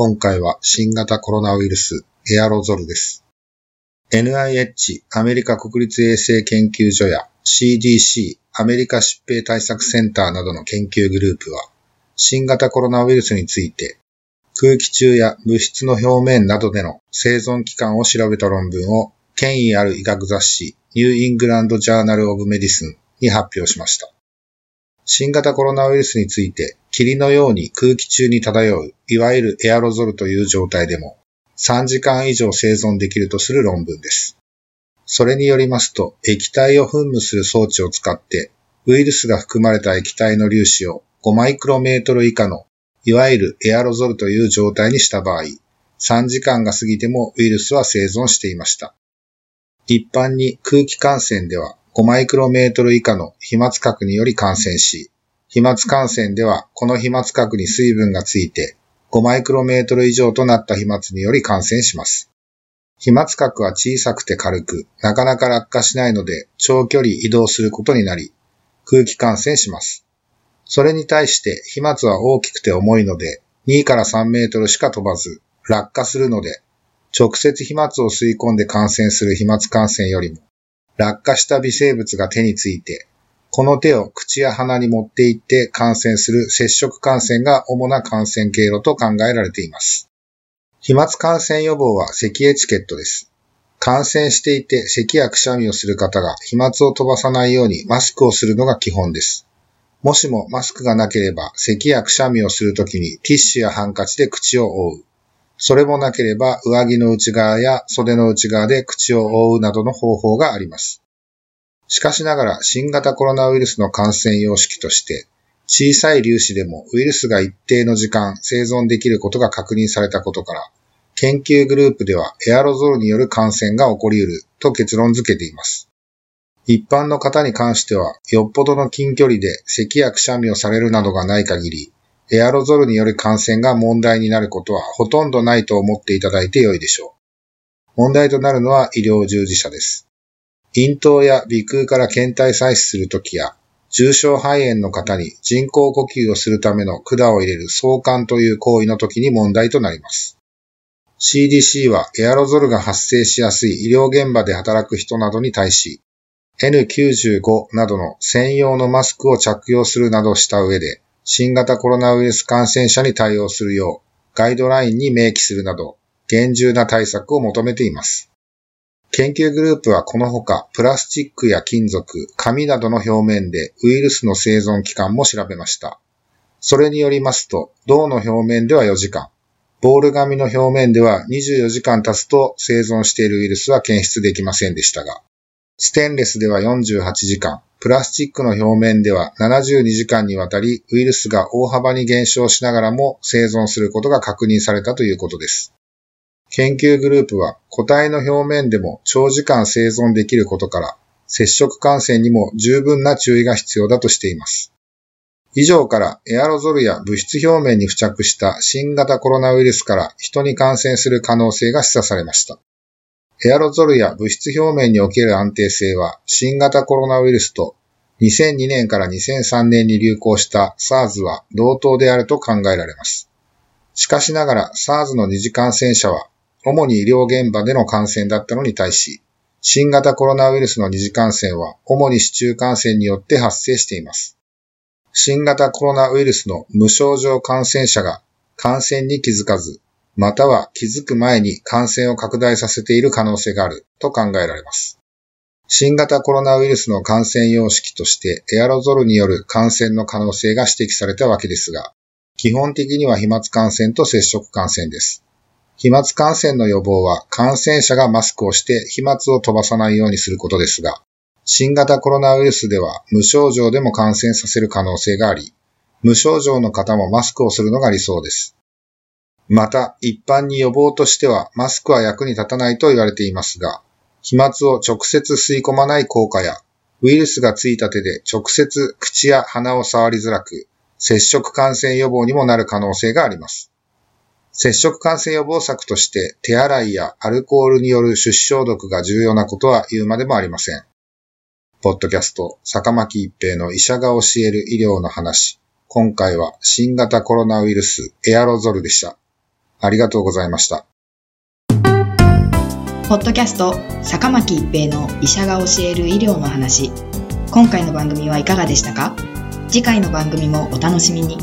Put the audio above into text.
今回は新型コロナウイルス、エアロゾルです。NIH、アメリカ国立衛生研究所や CDC、アメリカ疾病対策センターなどの研究グループは、新型コロナウイルスについて、空気中や物質の表面などでの生存期間を調べた論文を権威ある医学雑誌ニューイングランド・ジャーナル・オブ・メディスンに発表しました。新型コロナウイルスについて霧のように空気中に漂ういわゆるエアロゾルという状態でも3時間以上生存できるとする論文です。それによりますと液体を噴霧する装置を使ってウイルスが含まれた液体の粒子を5マイクロメートル以下のいわゆるエアロゾルという状態にした場合、3時間が過ぎてもウイルスは生存していました。一般に空気感染では5マイクロメートル以下の飛沫核により感染し、飛沫感染ではこの飛沫核に水分がついて5マイクロメートル以上となった飛沫により感染します。飛沫核は小さくて軽く、なかなか落下しないので長距離移動することになり、空気感染します。それに対して飛沫は大きくて重いので、2から3メートルしか飛ばず、落下するので、直接飛沫を吸い込んで感染する飛沫感染よりも、落下した微生物が手について、この手を口や鼻に持っていって感染する接触感染が主な感染経路と考えられています。飛沫感染予防は咳エチケットです。感染していて咳やくしゃみをする方が飛沫を飛ばさないようにマスクをするのが基本です。もしもマスクがなければ咳やくしゃみをするときにティッシュやハンカチで口を覆う。それもなければ上着の内側や袖の内側で口を覆うなどの方法があります。しかしながら新型コロナウイルスの感染様式として小さい粒子でもウイルスが一定の時間生存できることが確認されたことから研究グループではエアロゾルによる感染が起こり得ると結論付けています。一般の方に関してはよっぽどの近距離で咳やくしゃみをされるなどがない限りエアロゾルによる感染が問題になることはほとんどないと思っていただいてよいでしょう。問題となるのは医療従事者です。咽頭や鼻腔から検体採取するときや、重症肺炎の方に人工呼吸をするための管を入れる相関という行為の時に問題となります。CDC はエアロゾルが発生しやすい医療現場で働く人などに対し、N95 などの専用のマスクを着用するなどした上で、新型コロナウイルス感染者に対応するようガイドラインに明記するなど厳重な対策を求めています。研究グループはこのほかプラスチックや金属、紙などの表面でウイルスの生存期間も調べました。それによりますと銅の表面では4時間、ボール紙の表面では24時間経つと生存しているウイルスは検出できませんでしたが、ステンレスでは48時間、プラスチックの表面では72時間にわたりウイルスが大幅に減少しながらも生存することが確認されたということです。研究グループは個体の表面でも長時間生存できることから接触感染にも十分な注意が必要だとしています。以上からエアロゾルや物質表面に付着した新型コロナウイルスから人に感染する可能性が示唆されました。エアロゾルや物質表面における安定性は新型コロナウイルスと2002年から2003年に流行した SARS は同等であると考えられます。しかしながら SARS の二次感染者は主に医療現場での感染だったのに対し、新型コロナウイルスの二次感染は主に市中感染によって発生しています。新型コロナウイルスの無症状感染者が感染に気づかず、または気づく前に感染を拡大させている可能性があると考えられます。新型コロナウイルスの感染様式としてエアロゾルによる感染の可能性が指摘されたわけですが、基本的には飛沫感染と接触感染です。飛沫感染の予防は感染者がマスクをして飛沫を飛ばさないようにすることですが、新型コロナウイルスでは無症状でも感染させる可能性があり、無症状の方もマスクをするのが理想です。また、一般に予防としてはマスクは役に立たないと言われていますが、飛沫を直接吸い込まない効果や、ウイルスがついた手で直接口や鼻を触りづらく、接触感染予防にもなる可能性があります。接触感染予防策として手洗いやアルコールによる手指消毒が重要なことは言うまでもありません。ポッドキャスト、坂巻一平の医者が教える医療の話。今回は新型コロナウイルスエアロゾルでした。ありがとうございました。ポッドキャスト、坂巻一平の医者が教える医療の話。今回の番組はいかがでしたか？次回の番組もお楽しみに。